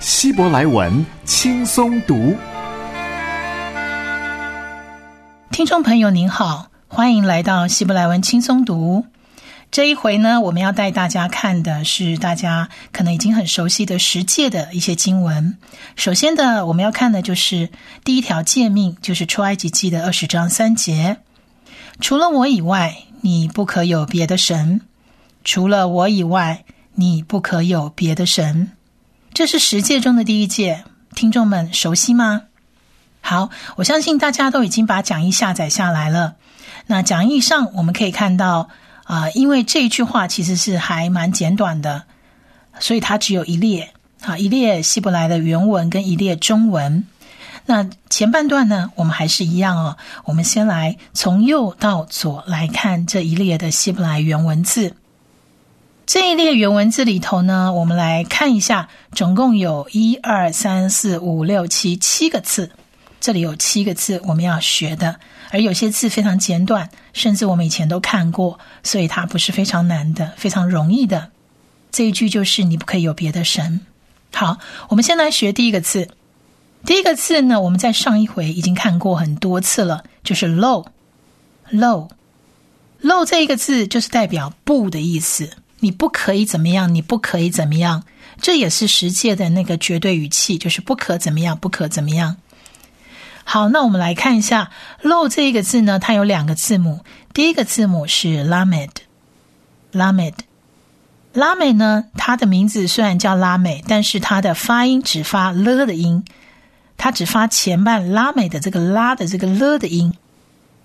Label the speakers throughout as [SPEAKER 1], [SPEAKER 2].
[SPEAKER 1] 希伯来文轻松读。
[SPEAKER 2] 听众朋友您好，欢迎来到希伯来文轻松读。这一回呢，我们要带大家看的是大家可能已经很熟悉的十诫的一些经文。首先的，我们要看的就是第一条诫命，就是出埃及记的二十章三节：除了我以外，你不可有别的神；除了我以外，你不可有别的神。这是十诫中的第一届，听众们熟悉吗？好，我相信大家都已经把讲义下载下来了。那讲义上我们可以看到。啊，因为这一句话其实是还蛮简短的，所以它只有一列啊，一列希伯来的原文跟一列中文。那前半段呢，我们还是一样哦，我们先来从右到左来看这一列的希伯来原文字。这一列原文字里头呢，我们来看一下，总共有一二三四五六七七个字，这里有七个字我们要学的。而有些字非常简短，甚至我们以前都看过，所以它不是非常难的，非常容易的。这一句就是“你不可以有别的神”。好，我们先来学第一个字。第一个字呢，我们在上一回已经看过很多次了，就是 “low”。low，low 这一个字就是代表“不”的意思。你不可以怎么样？你不可以怎么样？这也是十诫的那个绝对语气，就是不可怎么样，不可怎么样。好，那我们来看一下“ low 这一个字呢，它有两个字母。第一个字母是 “lamed”，“lamed”。拉美呢，它的名字虽然叫拉美，但是它的发音只发了的音，它只发前半拉美的这个拉的这个了的音。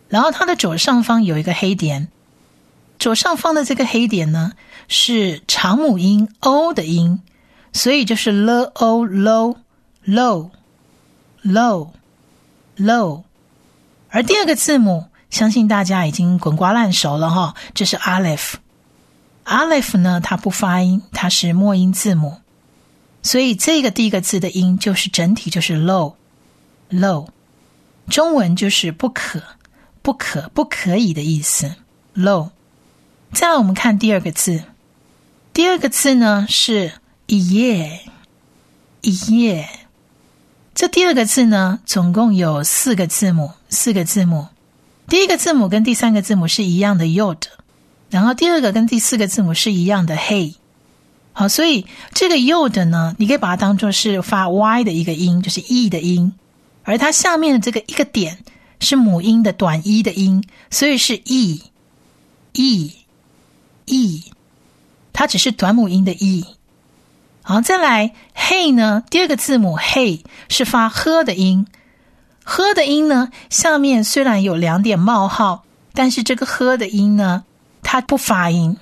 [SPEAKER 2] 然后它的左上方有一个黑点，左上方的这个黑点呢是长母音 o 的音，所以就是 l o low low low。low，而第二个字母，相信大家已经滚瓜烂熟了哈，这是 aleph。aleph 呢，它不发音，它是末音字母，所以这个第一个字的音就是整体就是 low，low。中文就是不可、不可、不可以的意思，low。再来我们看第二个字，第二个字呢是一夜，一夜。这第二个字呢，总共有四个字母，四个字母。第一个字母跟第三个字母是一样的 yod，然后第二个跟第四个字母是一样的 hey。好，所以这个 yod 呢，你可以把它当做是发 y 的一个音，就是 e 的音，而它下面的这个一个点是母音的短 e 的音，所以是 e e e，它只是短母音的 e。好，再来，hey 呢？第二个字母 hey 是发呵的音，呵的音呢，下面虽然有两点冒号，但是这个呵的音呢，它不发音。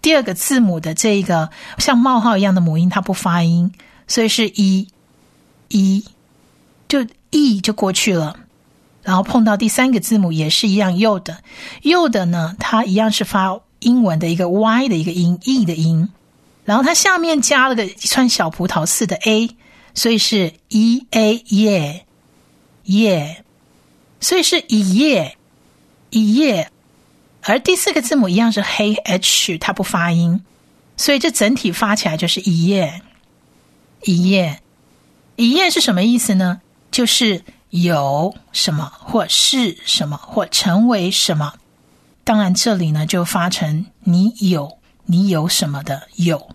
[SPEAKER 2] 第二个字母的这个像冒号一样的母音，它不发音，所以是一，一，就 e 就过去了。然后碰到第三个字母也是一样，y 的，y 的呢，它一样是发英文的一个 y 的一个音，e 的音。然后它下面加了个一串小葡萄似的 a，所以是 e a 耶耶，所以是一夜一夜。而第四个字母一样是黑 h，它不发音，所以这整体发起来就是一夜一夜一夜是什么意思呢？就是有什么或是什么或成为什么。当然这里呢就发成你有你有什么的有。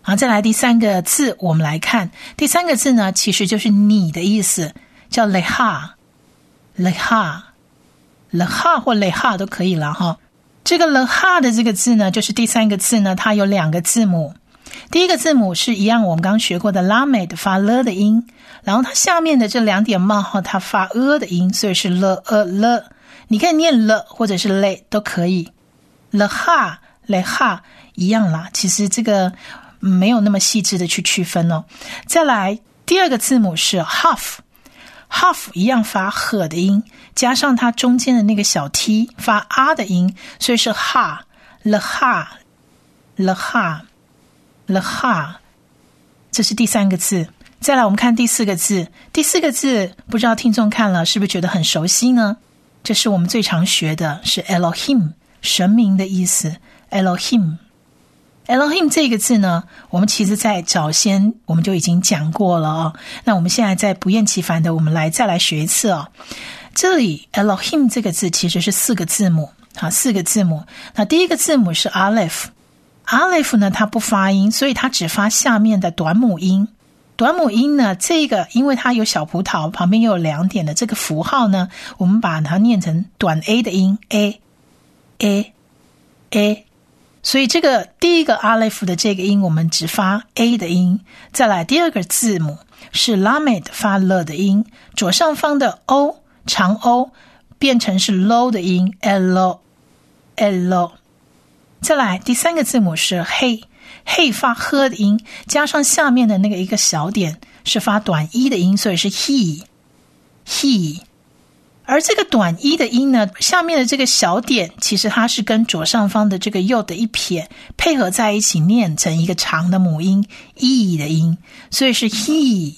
[SPEAKER 2] 好，再来第三个字，我们来看第三个字呢，其实就是你的意思，叫 leha，leha，leha 或 leha 都可以了哈。这个 leha 的这个字呢，就是第三个字呢，它有两个字母，第一个字母是一样，我们刚学过的 lamed 发了的音，然后它下面的这两点冒号，它发 a 的音，所以是 le a l 你可以念 le 或者是 le 都可以，leha，leha 一样啦。其实这个。没有那么细致的去区分哦。再来，第二个字母是 half，half 一样发呵的音，加上它中间的那个小 t 发啊的音，所以是哈了哈了哈了哈。这是第三个字。再来，我们看第四个字。第四个字，不知道听众看了是不是觉得很熟悉呢？这是我们最常学的，是 Elohim，神明的意思。Elohim，Elohim 这个字呢，我们其实在早先我们就已经讲过了哦。那我们现在再不厌其烦的，我们来再来学一次哦。这里 Elohim 这个字其实是四个字母，啊，四个字母。那第一个字母是 Aleph，Aleph 呢它不发音，所以它只发下面的短母音。短母音呢？这个因为它有小葡萄，旁边又有两点的这个符号呢，我们把它念成短 a 的音 a a a。所以这个第一个阿雷夫的这个音，我们只发 a 的音。再来第二个字母是 lamed 发了的音，左上方的 o 长 o 变成是 low 的音 l l。再来第三个字母是 he。嘿发呵的音，加上下面的那个一个小点是发短一的音，所以是 he he。而这个短一的音呢，下面的这个小点其实它是跟左上方的这个右的一撇配合在一起，念成一个长的母音 e 的音，所以是 he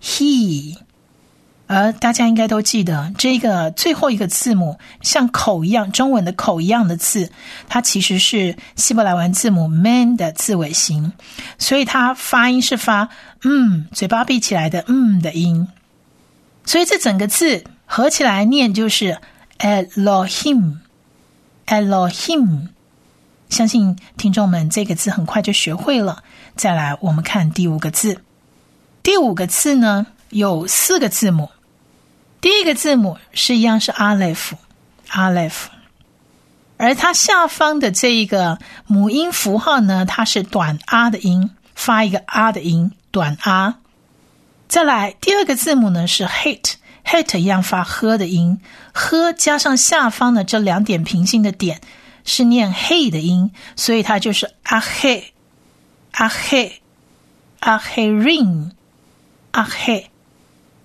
[SPEAKER 2] he。而大家应该都记得，这个最后一个字母像口一样，中文的口一样的字，它其实是希伯来文字母 man 的字尾形，所以它发音是发嗯，嘴巴闭起来的嗯的音。所以这整个字合起来念就是 Elohim，Elohim。相信听众们这个字很快就学会了。再来，我们看第五个字，第五个字呢？有四个字母，第一个字母是一样是阿雷夫，阿雷夫，而它下方的这一个母音符号呢，它是短啊的音，发一个啊的音，短啊。再来第二个字母呢是 hate，hate 一样发呵的音，呵加上下方的这两点平行的点是念 he 的音，所以它就是阿嘿，阿嘿，阿嘿 ring，阿嘿。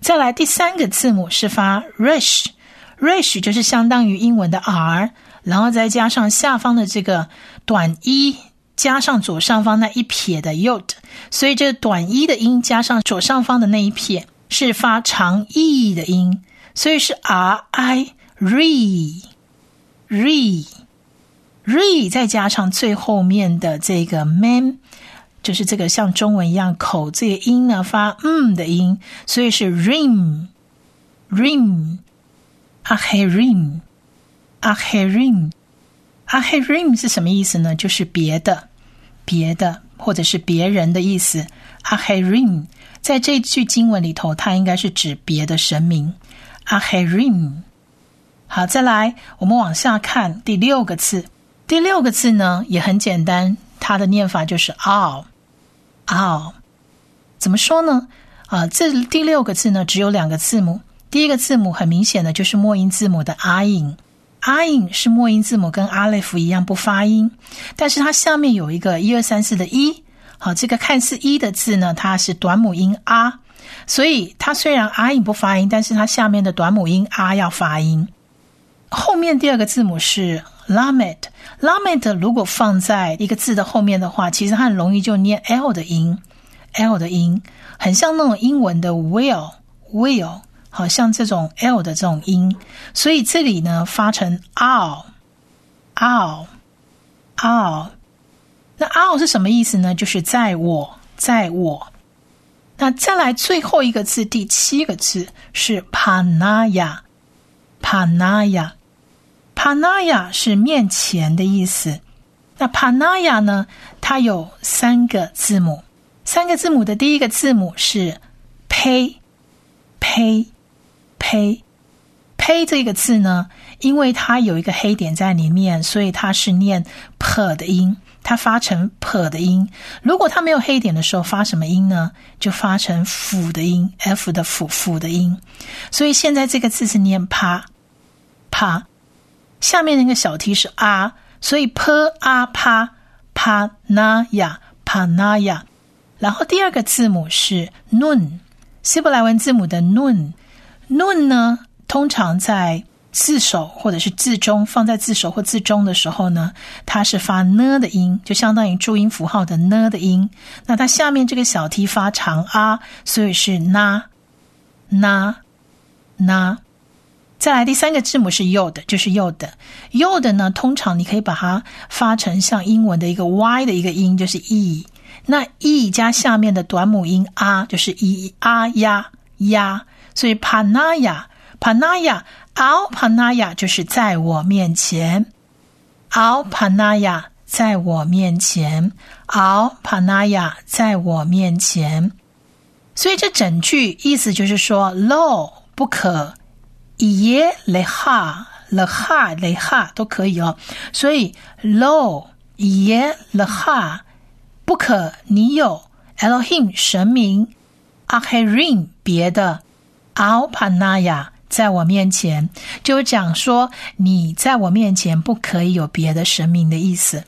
[SPEAKER 2] 再来第三个字母是发 rish，rish 就是相当于英文的 r，然后再加上下方的这个短一，加上左上方那一撇的 yod，所以这短一的音加上左上方的那一撇是发长 e 的音，所以是 r i re re re，再加上最后面的这个 man。就是这个像中文一样口这个音呢发嗯的音，所以是 rim rim 阿嘿 rim 阿嘿 rim 阿嘿 rim 是什么意思呢？就是别的别的或者是别人的意思。阿嘿 rim 在这句经文里头，它应该是指别的神明。阿嘿 rim 好，再来我们往下看第六个字。第六个字呢也很简单，它的念法就是 all。啊，怎么说呢？啊，这第六个字呢，只有两个字母。第一个字母很明显的就是末音字母的阿音，阿音是末音字母，跟阿雷夫一样不发音。但是它下面有一个一二三四的一，好，这个看似一的字呢，它是短母音啊，所以它虽然阿音不发音，但是它下面的短母音啊要发音。后面第二个字母是 lament，lament 如果放在一个字的后面的话，其实它很容易就念 l 的音，l 的音很像那种英文的 will，will，好像这种 l 的这种音，所以这里呢发成 all，all，all。那 all 是什么意思呢？就是在我，在我。那再来最后一个字，第七个字是 panaya，panaya。帕纳亚是面前的意思。那帕纳亚呢？它有三个字母，三个字母的第一个字母是 “p”，“p”，“p”，“p” 这个字呢，因为它有一个黑点在里面，所以它是念 “p” 的音，它发成 “p” 的音。如果它没有黑点的时候，发什么音呢？就发成“辅”的音，“f” 的“辅”辅的音。所以现在这个字是念“帕”，帕。下面那个小 t 是啊，所以 p a pa pa na ya pa na ya，然后第二个字母是 nun，希伯来文字母的 nun，nun 呢，通常在字首或者是字中，放在字首或字中的时候呢，它是发呢的音，就相当于注音符号的呢的音。那它下面这个小 t 发长啊，所以是 na na na。再来第三个字母是 yod，就是 yod，yod 呢，通常你可以把它发成像英文的一个 y 的一个音，就是 e。那 e 加下面的短母音 r 就是 e 啊呀呀，所以 panaya panaya al panaya 就是在我面前，al panaya 在我面前，al panaya 在我面前。所以这整句意思就是说，lo 不可。耶雷哈勒哈雷哈都可以哦，所以 lo 耶勒哈不可你有。Elohim 神明 Aherim 别的 Al Panaya 在我面前，就讲说你在我面前不可以有别的神明的意思。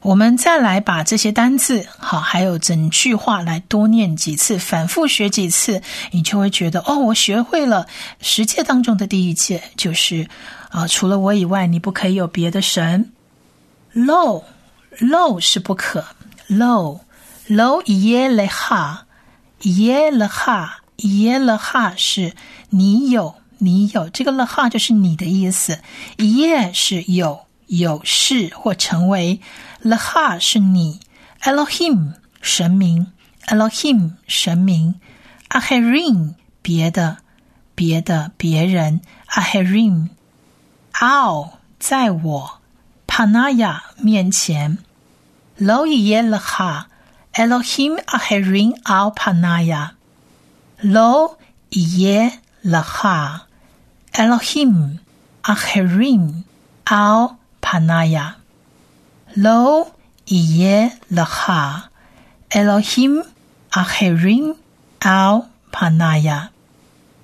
[SPEAKER 2] 我们再来把这些单字，好，还有整句话来多念几次，反复学几次，你就会觉得哦，我学会了。十诫当中的第一诫就是，啊，除了我以外，你不可以有别的神。Lo，Lo 是不可。Lo，Lo 耶勒哈，耶勒哈，耶勒哈是你有，你有这个勒哈就是你的意思。耶是有，有是或成为。Leha 是你，Elohim 神明，Elohim 神明，Aherim 别的别的别人，Aherim Al 在我，Panaya 面前，Lo ye leha Elohim Aherim Al Panaya Lo ye leha Elohim Aherim Al Panaya lo iye laha elohim aherim al panaya.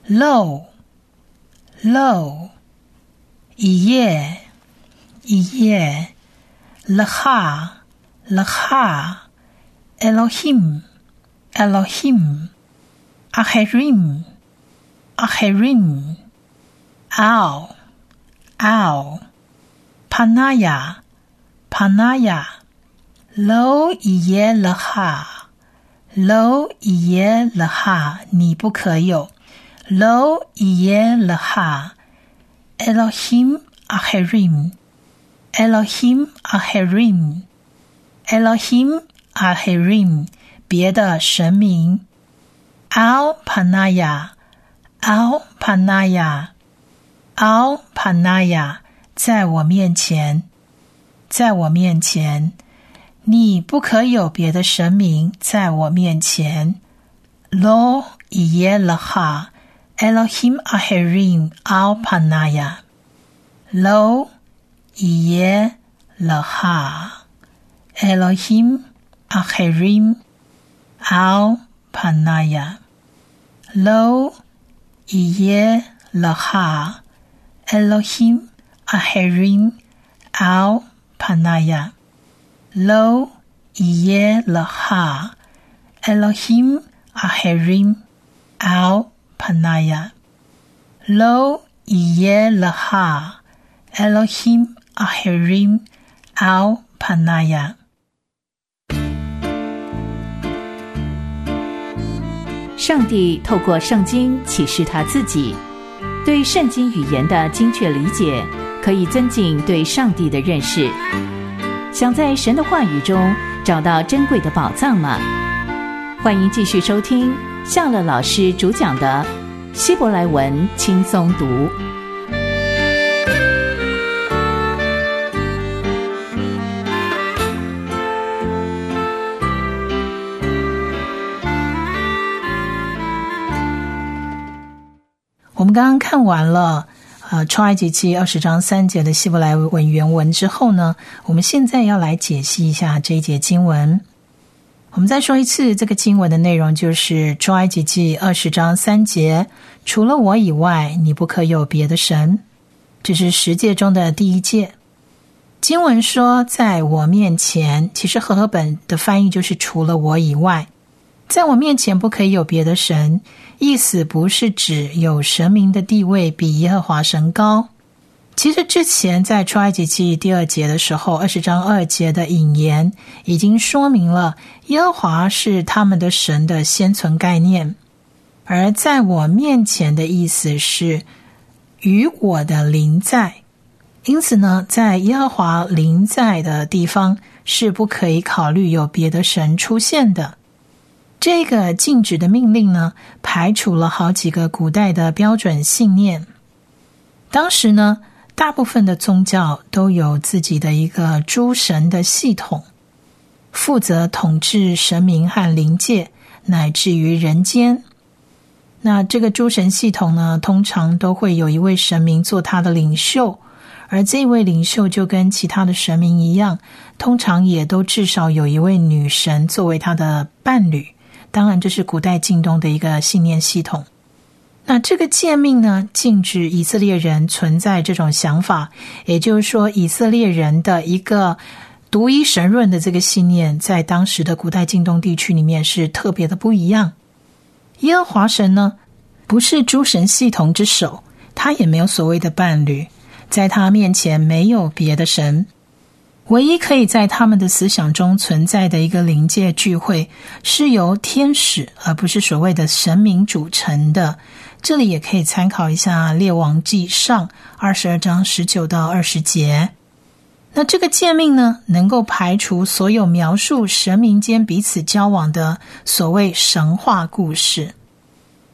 [SPEAKER 2] Lo. Lo. Iye. Iye. Laha laha elohim. Elohim. Aherim. Aherim. Al al panaya. Elohim, acherim, acherim, al, al, panaya. Panaya, lo iye leha, lo iye leha，你不可有。lo iye leha, Elohim aherim, Elohim aherim, Elohim aherim，别的神明。al panaya, al panaya, al panaya，在我面前。在我面前，你不可有别的神明在我面前。Lo yeleha Elohim aherim al panaya. Lo yeleha Elohim aherim al panaya. Lo yeleha Elohim aherim al Panaya, Lo iye leha Elohim aherim al Panaya. Lo iye leha Elohim aherim al Panaya.
[SPEAKER 3] 上帝透过圣经启示他自己，对圣经语言的精确理解。可以增进对上帝的认识。想在神的话语中找到珍贵的宝藏吗？欢迎继续收听夏乐老师主讲的《希伯来文轻松读》。
[SPEAKER 2] 我们刚刚看完了。呃，创埃及记二十章三节的希伯来文原文之后呢，我们现在要来解析一下这一节经文。我们再说一次，这个经文的内容就是创埃及记二十章三节：除了我以外，你不可有别的神。这是十诫中的第一诫。经文说，在我面前，其实和合本的翻译就是除了我以外。在我面前不可以有别的神，意思不是指有神明的地位比耶和华神高。其实之前在出埃及记第二节的时候，二十章二节的引言已经说明了耶和华是他们的神的先存概念，而在我面前的意思是与我的灵在。因此呢，在耶和华灵在的地方是不可以考虑有别的神出现的。这个禁止的命令呢，排除了好几个古代的标准信念。当时呢。大部分的宗教都有自己的一个诸神的系统，负责统治神明和灵界，乃至于人间。那这个诸神系统呢，通常都会有一位神明做他的领袖，而这位领袖就跟其他的神明一样，通常也都至少有一位女神作为他的伴侣。当然，这是古代晋东的一个信念系统。那这个诫命呢，禁止以色列人存在这种想法，也就是说，以色列人的一个独一神论的这个信念，在当时的古代近东地区里面是特别的不一样。耶和华神呢，不是诸神系统之首，他也没有所谓的伴侣，在他面前没有别的神。唯一可以在他们的思想中存在的一个灵界聚会，是由天使而不是所谓的神明组成的。这里也可以参考一下《列王记上》二十二章十九到二十节。那这个诫命呢，能够排除所有描述神明间彼此交往的所谓神话故事，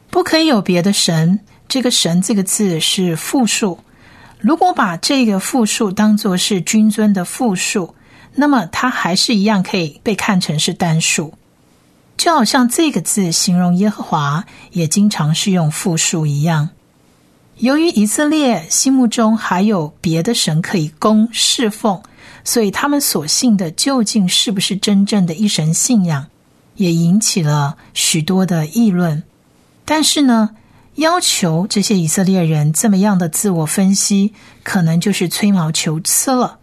[SPEAKER 2] 不可以有别的神。这个“神”这个字是复数。如果把这个复数当作是君尊的复数，那么它还是一样可以被看成是单数。就好像这个字形容耶和华也经常是用复数一样。由于以色列心目中还有别的神可以供侍奉，所以他们所信的究竟是不是真正的一神信仰，也引起了许多的议论。但是呢，要求这些以色列人这么样的自我分析，可能就是吹毛求疵了。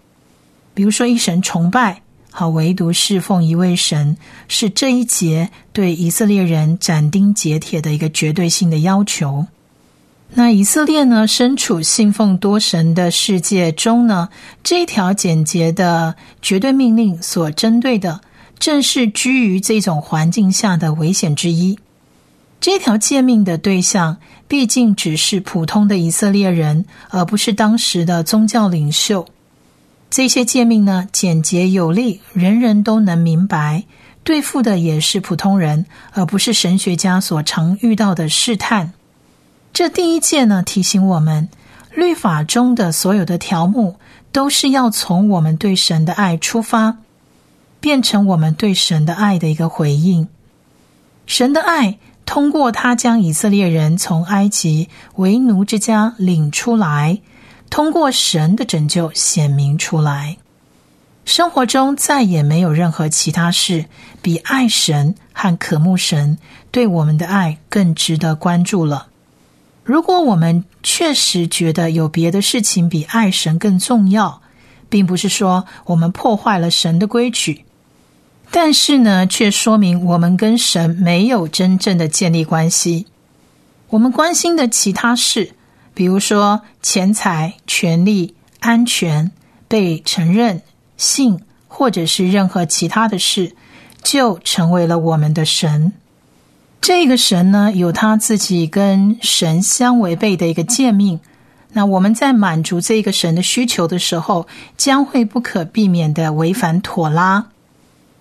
[SPEAKER 2] 比如说一神崇拜。好，唯独侍奉一位神，是这一节对以色列人斩钉截铁的一个绝对性的要求。那以色列呢，身处信奉多神的世界中呢，这条简洁的绝对命令所针对的，正是居于这种环境下的危险之一。这条诫命的对象，毕竟只是普通的以色列人，而不是当时的宗教领袖。这些诫命呢，简洁有力，人人都能明白。对付的也是普通人，而不是神学家所常遇到的试探。这第一诫呢，提醒我们，律法中的所有的条目，都是要从我们对神的爱出发，变成我们对神的爱的一个回应。神的爱通过他将以色列人从埃及为奴之家领出来。通过神的拯救显明出来，生活中再也没有任何其他事比爱神和渴慕神对我们的爱更值得关注了。如果我们确实觉得有别的事情比爱神更重要，并不是说我们破坏了神的规矩，但是呢，却说明我们跟神没有真正的建立关系。我们关心的其他事。比如说，钱财、权利、安全、被承认、性，或者是任何其他的事，就成为了我们的神。这个神呢，有他自己跟神相违背的一个诫命。那我们在满足这个神的需求的时候，将会不可避免的违反妥拉。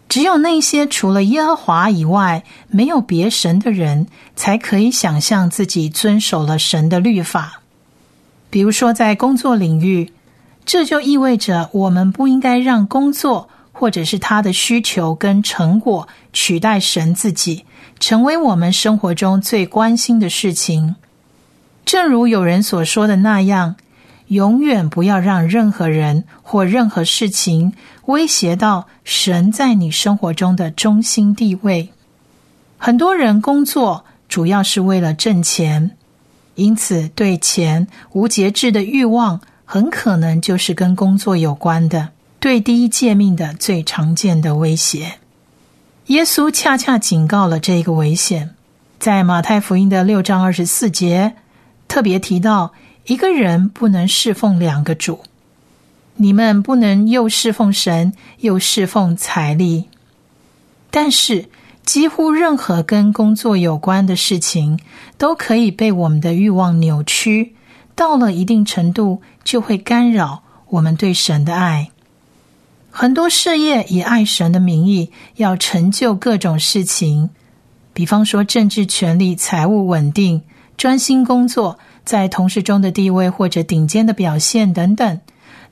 [SPEAKER 2] 只有那些除了耶和华以外没有别神的人，才可以想象自己遵守了神的律法。比如说，在工作领域，这就意味着我们不应该让工作或者是他的需求跟成果取代神自己，成为我们生活中最关心的事情。正如有人所说的那样，永远不要让任何人或任何事情威胁到神在你生活中的中心地位。很多人工作主要是为了挣钱。因此，对钱无节制的欲望，很可能就是跟工作有关的。对第一诫命的最常见的威胁，耶稣恰恰警告了这个危险，在马太福音的六章二十四节特别提到，一个人不能侍奉两个主，你们不能又侍奉神又侍奉财力。但是，几乎任何跟工作有关的事情，都可以被我们的欲望扭曲，到了一定程度，就会干扰我们对神的爱。很多事业以爱神的名义要成就各种事情，比方说政治权力、财务稳定、专心工作、在同事中的地位或者顶尖的表现等等。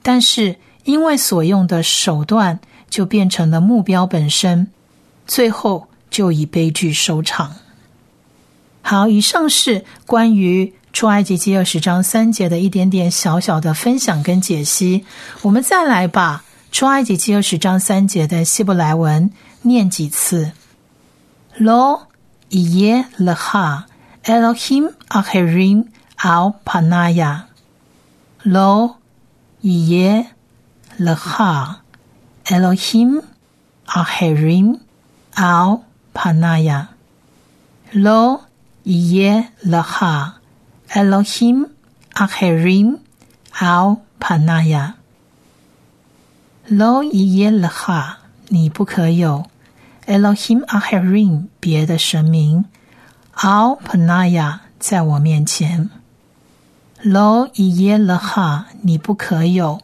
[SPEAKER 2] 但是因为所用的手段就变成了目标本身，最后就以悲剧收场。好，以上是关于出埃及记二十章三节的一点点小小的分享跟解析。我们再来把。出埃及记二十章三节的希伯来文念几次？Lo y e leha Elohim acherim al panaya。Lo iye leha Elohim acherim al panaya。Lo iye leha Elohim acherim al panaya。Lo 伊耶勒哈，你不可有 Elohim Aherim 别的神明 Al Panaya 在我面前。 Lo 伊耶勒哈，你不可有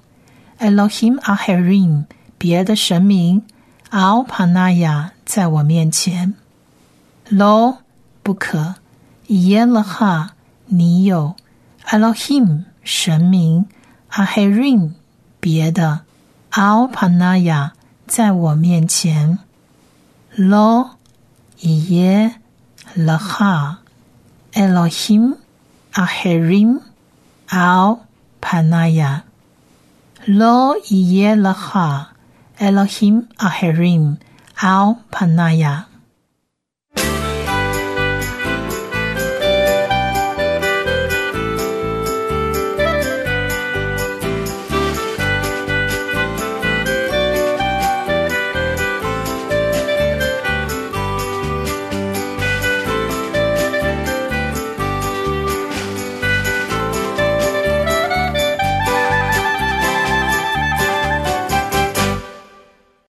[SPEAKER 2] Elohim Aherim 别的神明 Al Panaya 在我面前。Lo 不可伊耶勒哈，你有 Elohim 神明 Aherim 别的。奥帕纳亚在我面前，lo 伊耶勒哈，Elohim aherim 奥帕纳亚，lo 伊耶勒哈，Elohim aherim 奥帕纳亚。